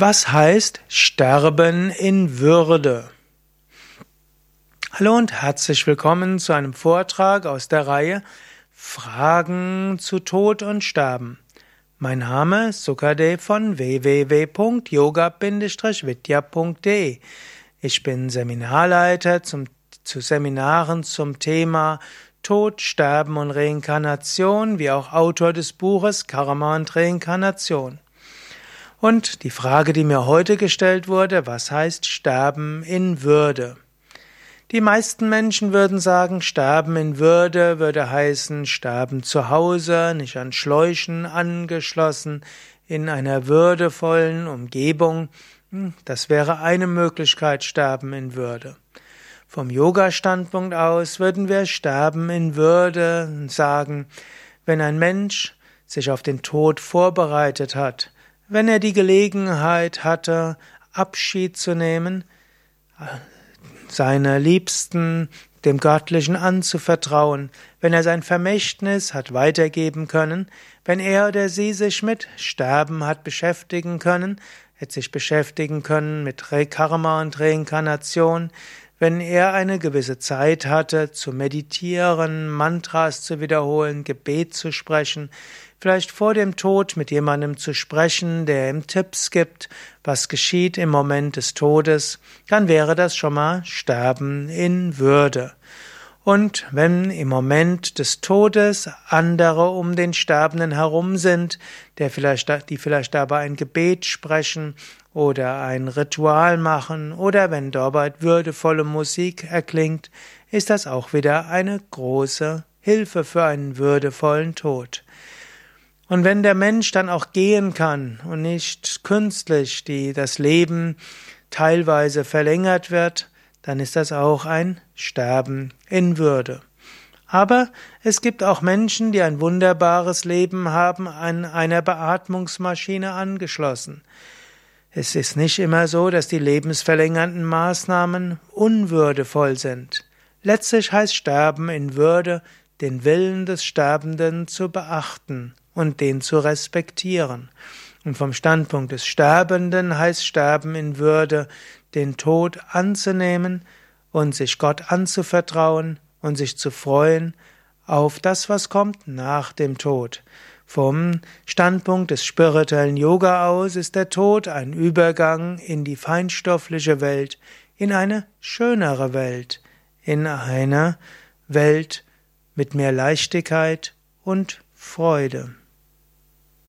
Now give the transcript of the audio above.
Was heißt Sterben in Würde? Hallo und herzlich willkommen zu einem Vortrag aus der Reihe Fragen zu Tod und Sterben. Mein Name ist Sukadev von www.yoga-vidya.de. Ich bin Seminarleiter zum, zu Seminaren zum Thema Tod, Sterben und Reinkarnation, wie auch Autor des Buches Karma und Reinkarnation. Und die Frage, die mir heute gestellt wurde, was heißt Sterben in Würde? Die meisten Menschen würden sagen, Sterben in Würde würde heißen, sterben zu Hause, nicht an Schläuchen angeschlossen, in einer würdevollen Umgebung. Hm, das wäre eine Möglichkeit, Sterben in Würde. Vom Yoga-Standpunkt aus würden wir Sterben in Würde sagen, wenn ein Mensch sich auf den Tod vorbereitet hat, wenn er die Gelegenheit hatte, Abschied zu nehmen, seine Liebsten dem Göttlichen anzuvertrauen, wenn er sein Vermächtnis hat weitergeben können, wenn er oder sie sich mit Sterben hat beschäftigen können, hat sich beschäftigen können mit Karma und Reinkarnation, wenn er eine gewisse Zeit hatte, zu meditieren, Mantras zu wiederholen, Gebet zu sprechen, vielleicht vor dem Tod mit jemandem zu sprechen, der ihm Tipps gibt, was geschieht im Moment des Todes, dann wäre das schon mal Sterben in Würde. Und wenn im Moment des Todes andere um den Sterbenden herum sind, der vielleicht, die vielleicht dabei ein Gebet sprechen oder ein Ritual machen oder wenn dabei würdevolle Musik erklingt, ist das auch wieder eine große Hilfe für einen würdevollen Tod. Und wenn der Mensch dann auch gehen kann und nicht künstlich die, das Leben teilweise verlängert wird, dann ist das auch ein Sterben in Würde. Aber es gibt auch Menschen, die ein wunderbares Leben haben, an einer Beatmungsmaschine angeschlossen. Es ist nicht immer so, dass die lebensverlängernden Maßnahmen unwürdevoll sind. Letztlich heißt Sterben in Würde, den Willen des Sterbenden zu beachten und den zu respektieren. Und vom Standpunkt des Sterbenden heißt Sterben in Würde, den Tod anzunehmen und sich Gott anzuvertrauen und sich zu freuen auf das, was kommt nach dem Tod. Vom Standpunkt des spirituellen Yoga aus ist der Tod ein Übergang in die feinstoffliche Welt, in eine schönere Welt, in eine Welt mit mehr Leichtigkeit und Freude.